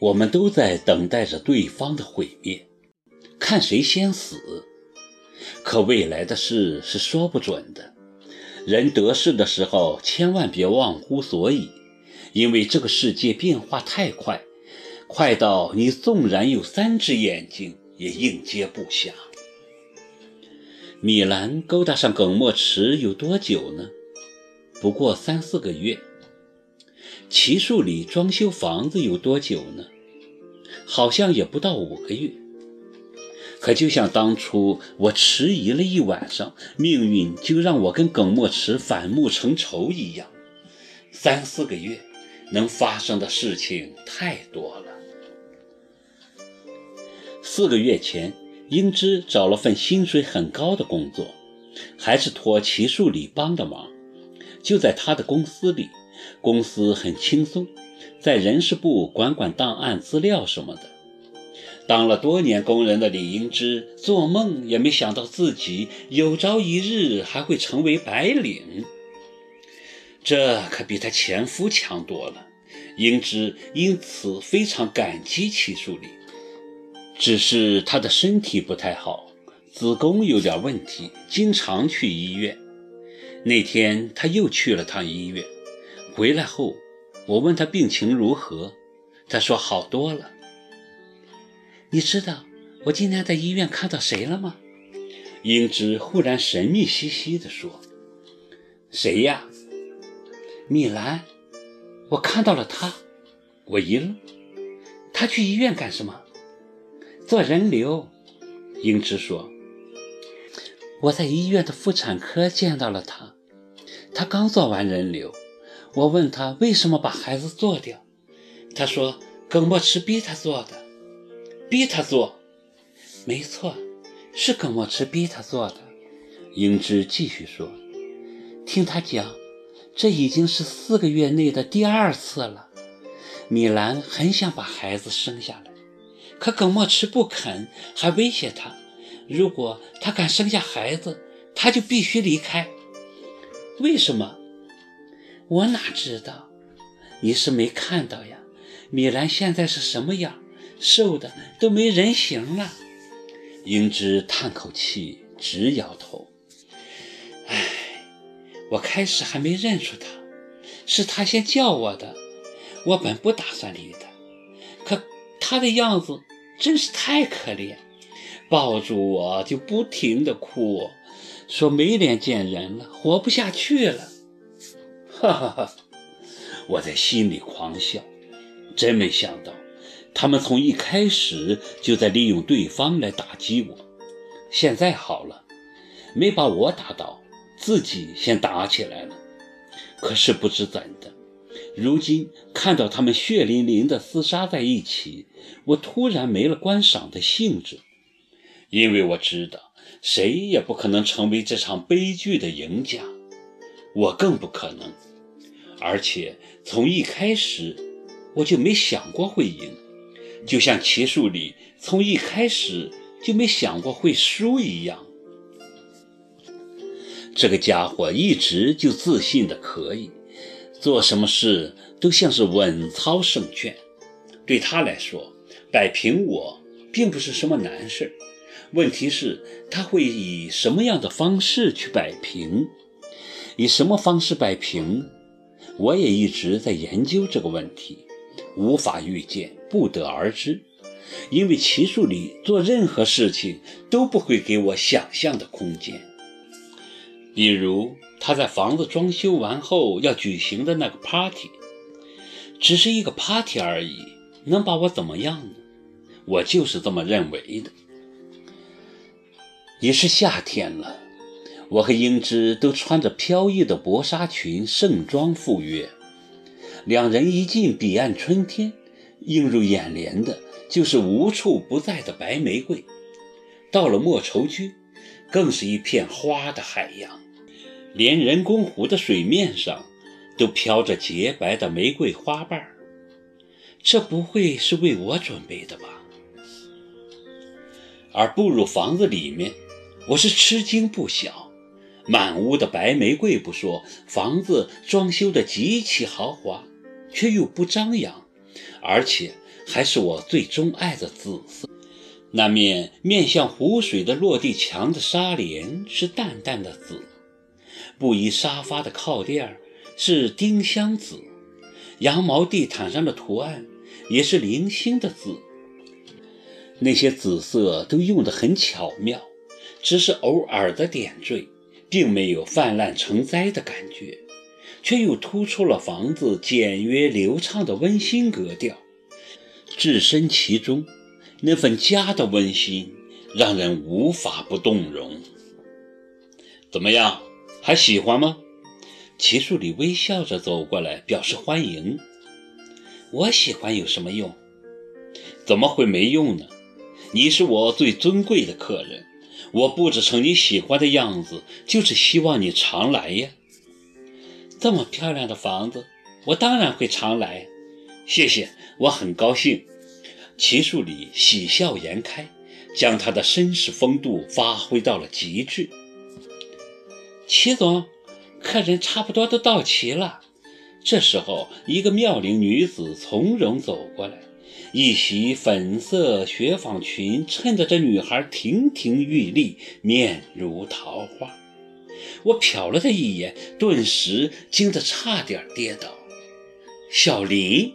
我们都在等待着对方的毁灭，看谁先死。可未来的事是说不准的。人得势的时候，千万别忘乎所以，因为这个世界变化太快，快到你纵然有三只眼睛，也应接不暇。米兰勾搭上耿墨池有多久呢？不过三四个月。齐树里装修房子有多久呢？好像也不到五个月。可就像当初我迟疑了一晚上，命运就让我跟耿墨池反目成仇一样。三四个月能发生的事情太多了。四个月前，英芝找了份薪水很高的工作，还是托齐树里帮的忙，就在他的公司里。公司很轻松，在人事部管管档案资料什么的。当了多年工人的李英芝，做梦也没想到自己有朝一日还会成为白领。这可比她前夫强多了。英芝因此非常感激齐树礼，只是她的身体不太好，子宫有点问题，经常去医院。那天她又去了趟医院。回来后，我问他病情如何，他说好多了。你知道我今天在医院看到谁了吗？英芝忽然神秘兮兮地说：“谁呀？”米兰。我看到了他。我一愣。他去医院干什么？做人流。英芝说：“我在医院的妇产科见到了他，他刚做完人流。”我问他为什么把孩子做掉，他说耿墨池逼他做的，逼他做，没错，是耿墨池逼他做的。英芝继续说，听他讲，这已经是四个月内的第二次了。米兰很想把孩子生下来，可耿墨池不肯，还威胁他，如果他敢生下孩子，他就必须离开。为什么？我哪知道？你是没看到呀？米兰现在是什么样？瘦的都没人形了。英芝叹口气，直摇头。唉，我开始还没认出他，是他先叫我的。我本不打算理他，可他的样子真是太可怜，抱住我就不停的哭，说没脸见人了，活不下去了。哈哈哈！我在心里狂笑，真没想到，他们从一开始就在利用对方来打击我。现在好了，没把我打倒，自己先打起来了。可是不知怎的，如今看到他们血淋淋的厮杀在一起，我突然没了观赏的兴致，因为我知道，谁也不可能成为这场悲剧的赢家，我更不可能。而且从一开始我就没想过会赢，就像棋术里从一开始就没想过会输一样。这个家伙一直就自信的可以，做什么事都像是稳操胜券。对他来说，摆平我并不是什么难事。问题是，他会以什么样的方式去摆平？以什么方式摆平？我也一直在研究这个问题，无法预见，不得而知，因为齐树里做任何事情都不会给我想象的空间。比如他在房子装修完后要举行的那个 party，只是一个 party 而已，能把我怎么样呢？我就是这么认为的。也是夏天了。我和英芝都穿着飘逸的薄纱裙，盛装赴约。两人一进彼岸春天，映入眼帘的就是无处不在的白玫瑰。到了莫愁居，更是一片花的海洋，连人工湖的水面上都飘着洁白的玫瑰花瓣这不会是为我准备的吧？而步入房子里面，我是吃惊不小。满屋的白玫瑰不说，房子装修的极其豪华，却又不张扬，而且还是我最钟爱的紫色。那面面向湖水的落地墙的纱帘是淡淡的紫，布艺沙发的靠垫是丁香紫，羊毛地毯上的图案也是零星的紫。那些紫色都用得很巧妙，只是偶尔的点缀，并没有泛滥成灾的感觉，却又突出了房子简约流畅的温馨格调，置身其中。那份家的温馨让人无法不动容。怎么样，还喜欢吗？齐树礼微笑着走过来，表示欢迎。我喜欢有什么用？怎么会没用呢？你是我最尊贵的客人，我布置成你喜欢的样子，就是希望你常来呀。这么漂亮的房子，我当然会常来。谢谢，我很高兴。齐树礼喜笑颜开，将他的绅士风度发挥到了极致。齐总，客人差不多都到齐了。这时候，一个妙龄女子从容走过来，一袭粉色雪纺裙衬得这女孩亭亭玉立，面如桃花。我瞟了她一眼，顿时惊得差点跌倒。小林。